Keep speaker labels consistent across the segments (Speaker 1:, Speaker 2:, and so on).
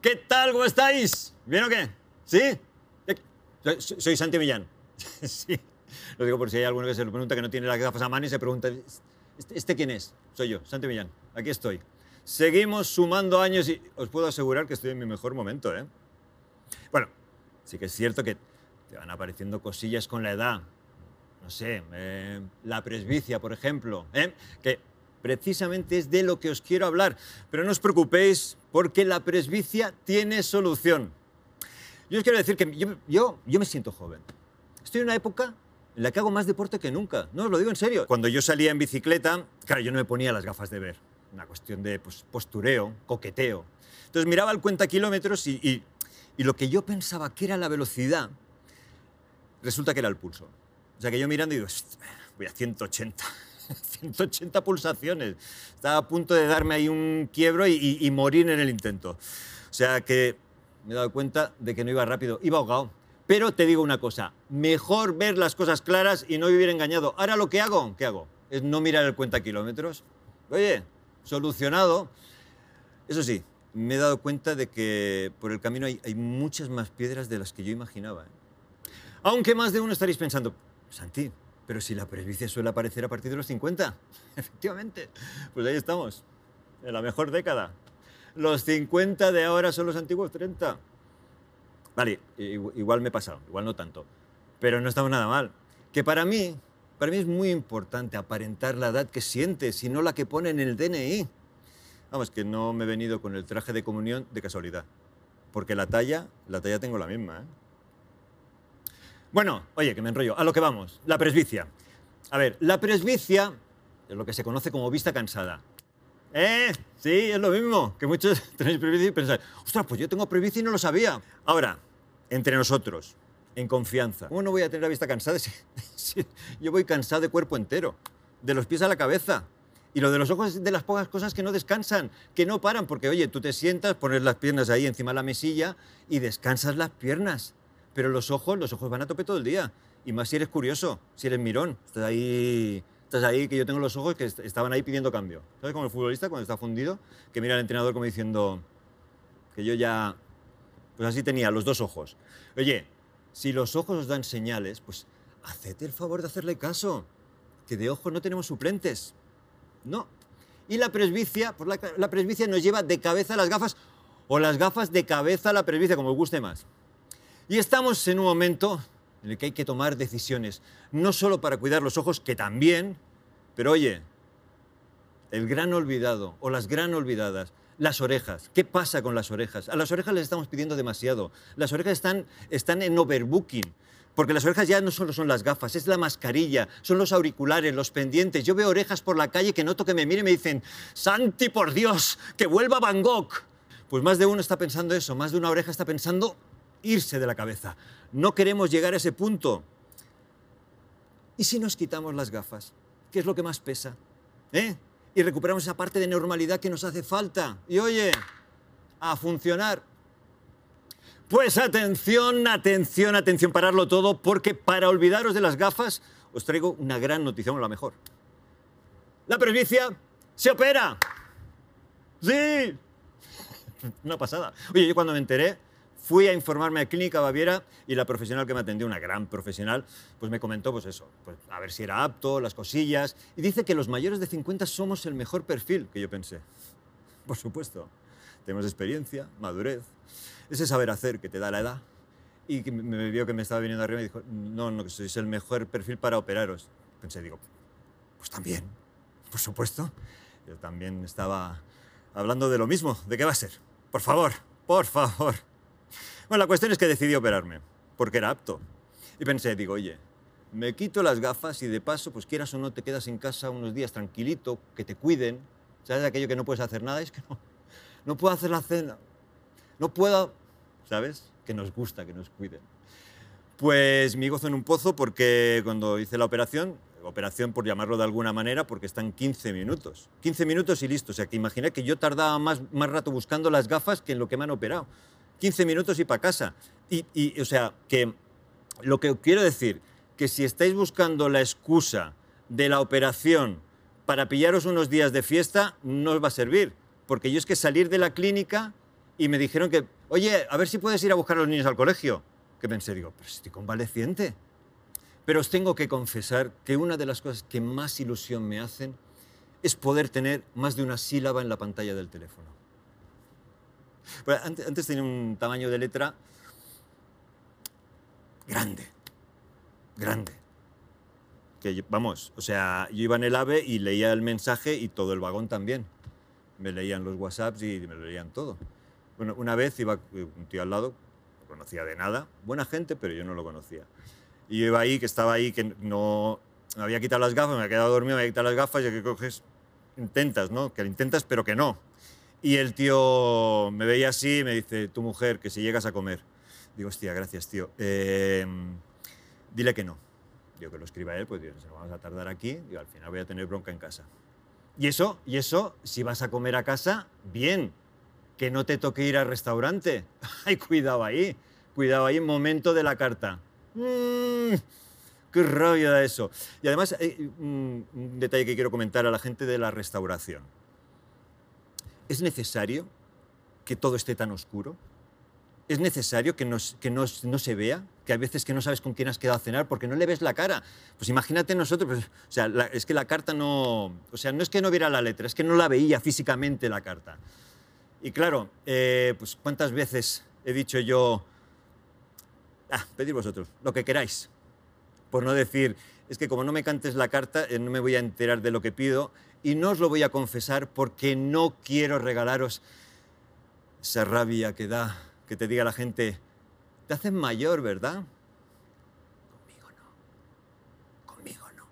Speaker 1: ¿Qué tal? ¿Cómo estáis? ¿Bien o qué? ¿Sí? Soy, soy Santi Millán. sí. Lo digo por si hay alguno que se lo pregunta que no tiene las gafas a mano y se pregunta, ¿este, este quién es? Soy yo, Santi Millán. Aquí estoy. Seguimos sumando años y os puedo asegurar que estoy en mi mejor momento, ¿eh? Bueno, sí que es cierto que te van apareciendo cosillas con la edad. No sé, eh, la presbicia, por ejemplo, ¿eh? que precisamente es de lo que os quiero hablar. Pero no os preocupéis porque la presbicia tiene solución. Yo os quiero decir que yo, yo, me siento joven. Estoy en una época en la que hago más deporte que nunca. No, os lo digo en serio. Cuando yo salía en bicicleta, claro, yo no me ponía las gafas de ver. Una cuestión de pues, postureo, coqueteo. Entonces miraba el cuenta kilómetros y, y, y lo que yo pensaba que era la velocidad, resulta que era el pulso. O sea que yo mirando y digo, "Est, voy a 180. 180 pulsaciones. Estaba a punto de darme ahí un quiebro y, morir en el intento. O sea que me he dado cuenta de que no iba rápido, iba ahogado. Pero te digo una cosa, mejor ver las cosas claras y no vivir engañado. Ahora lo que hago, ¿qué hago? Es no mirar el cuenta kilómetros. Oye, solucionado. Eso sí, me he dado cuenta de que por el camino hay, hay muchas más piedras de las que yo imaginaba. ¿eh? Aunque más de uno estaréis pensando, Santi, pero si la presbicia suele aparecer a partir de los 50. Efectivamente, pues ahí estamos, en la mejor década. Los 50 de ahora son los antiguos 30. Vale, igual me he pasado, igual no tanto, pero no estamos nada mal. Que para mí, para mí es muy importante aparentar la edad que sientes y no la que pone en el DNI. Vamos, que no me he venido con el traje de comunión de casualidad, porque la talla, la talla tengo la misma, ¿eh? Bueno, oye, que me enrollo. A lo que vamos. La presbicia. A ver, la presbicia es lo que se conoce como vista cansada. ¿Eh? Sí, es lo mismo. Que muchos tenéis presbicia y pensáis, ostras, pues yo tengo presbicia y no lo sabía. Ahora, entre nosotros, en confianza. ¿Cómo no voy a tener la vista cansada si, si yo voy cansado de cuerpo entero? De los pies a la cabeza. Y lo de los ojos es de las pocas cosas que no descansan, que no paran, porque oye, tú te sientas, pones las piernas ahí encima de la mesilla y descansas las piernas. Pero los ojos, los ojos van a tope todo el día. Y más si eres curioso, si eres mirón. Estás ahí, estás ahí que yo tengo los ojos que est- estaban ahí pidiendo cambio. ¿Sabes? Como el futbolista cuando está fundido, que mira al entrenador como diciendo que yo ya... Pues así tenía los dos ojos. Oye, si los ojos os dan señales, pues haced el favor de hacerle caso. Que de ojos no tenemos suplentes. No. Y la presbicia, pues la, la presbicia nos lleva de cabeza las gafas o las gafas de cabeza a la presbicia, como os guste más. Y estamos en un momento en el que hay que tomar decisiones, no solo para cuidar los ojos, que también, pero oye, el gran olvidado o las gran olvidadas, las orejas. ¿Qué pasa con las orejas? A las orejas les estamos pidiendo demasiado. Las orejas están, están en overbooking. Porque las orejas ya no solo son las gafas, es la mascarilla, son los auriculares, los pendientes. Yo veo orejas por la calle que noto que me miren y me dicen, Santi, por Dios, que vuelva Van Gogh. Pues más de uno está pensando eso, más de una oreja está pensando irse de la cabeza. No queremos llegar a ese punto. ¿Y si nos quitamos las gafas? ¿Qué es lo que más pesa? ¿Eh? Y recuperamos esa parte de normalidad que nos hace falta. Y oye, a funcionar. Pues atención, atención, atención, pararlo todo, porque para olvidaros de las gafas os traigo una gran noticia, bueno, la mejor. La presbicia se opera. Sí. Una pasada. Oye, yo cuando me enteré, fui a informarme a Clínica Baviera y la profesional que me atendió, una gran profesional, pues me comentó pues eso, pues a ver si era apto, las cosillas, y dice que los mayores de 50 somos el mejor perfil, que yo pensé. Por supuesto, tenemos experiencia, madurez, ese saber hacer que te da la edad. Y me vio que me estaba viniendo arriba y dijo, no, no, que sois el mejor perfil para operaros. Pensé, digo, pues también, por supuesto. Yo también estaba hablando de lo mismo, ¿de qué va a ser? Por favor, por favor. Bueno, la cuestión es que decidí operarme, porque era apto. Y pensé, digo, oye, me quito las gafas y de paso, pues quieras o no, te quedas en casa unos días tranquilito, que te cuiden. ¿Sabes aquello que no puedes hacer nada? Es que no, no puedo hacer la cena. No puedo, ¿sabes? Que nos gusta que nos cuiden. Pues mi gozo en un pozo porque cuando hice la operación, operación por llamarlo de alguna manera, porque están 15 minutos. 15 minutos y listo. O sea, que imaginé que yo tardaba más, más rato buscando las gafas que en lo que me han operado. 15 minutos y para casa. Y, y, o sea, que lo que quiero decir, que si estáis buscando la excusa de la operación para pillaros unos días de fiesta, no os va a servir. Porque yo es que salir de la clínica y me dijeron que, oye, a ver si puedes ir a buscar a los niños al colegio. Que pensé, digo, pero estoy convaleciente. Pero os tengo que confesar que una de las cosas que más ilusión me hacen es poder tener más de una sílaba en la pantalla del teléfono. Antes, antes tenía un tamaño de letra grande, grande. Que, yo- vamos, o sea, yo iba en el AVE y leía el mensaje y todo el vagón también. Me leían los WhatsApps y me lo leían todo. Bueno, una vez iba un tío al lado, no conocía de nada, buena gente, pero yo no lo conocía. Y yo iba ahí, que estaba ahí, que no... Me había quitado las gafas, me había quedado dormido, me había quitado las gafas y que coges, intentas, ¿no? Que lo intentas, pero que no. Y el tío me veía así y me dice, tu mujer, que si llegas a comer. Digo, hostia, gracias, tío. Eh, dile que no. Digo, que lo escriba él, pues digo, se lo vamos a tardar aquí. Digo, al final voy a tener bronca en casa. Y eso, y eso, si vas a comer a casa, bien. Que no te toque ir al restaurante. Ay, cuidado ahí. Cuidado ahí, momento de la carta. Mm, qué rabia da eso. Y además, hay un, un detalle que quiero comentar a la gente de la restauración. ¿Es necesario que todo esté tan oscuro? ¿Es necesario que, nos- no se vea? Que hay veces que no sabes con quién has quedado a cenar porque no le ves la cara. Pues imagínate nosotros, pues, o sea, es que la carta no... O sea, no es que no viera la letra, es que no la veía físicamente la carta. Y claro, eh, pues cuántas veces he dicho yo, ah, pedid vosotros, lo que queráis. Por no decir, es que como no me cantes la carta, eh, no me voy a enterar de lo que pido y no os lo voy a confesar porque no quiero regalaros esa rabia que da, que te diga la gente, te haces mayor, ¿verdad? Conmigo no. Conmigo no.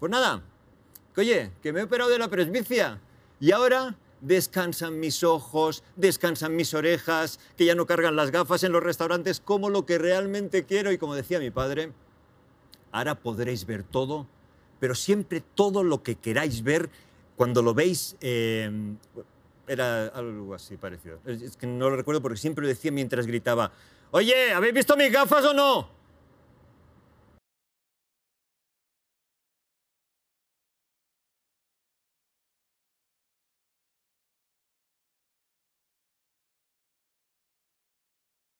Speaker 1: Pues nada, que oye, que me he operado de la presbicia y ahora descansan mis ojos, descansan mis orejas, que ya no cargan las gafas en los restaurantes como lo que realmente quiero y como decía mi padre, ahora podréis ver todo, pero siempre todo lo que queráis ver cuando lo veis. eh, era algo así parecido. Es que no lo recuerdo porque siempre lo decía mientras gritaba, oye, ¿habéis visto mis gafas o no?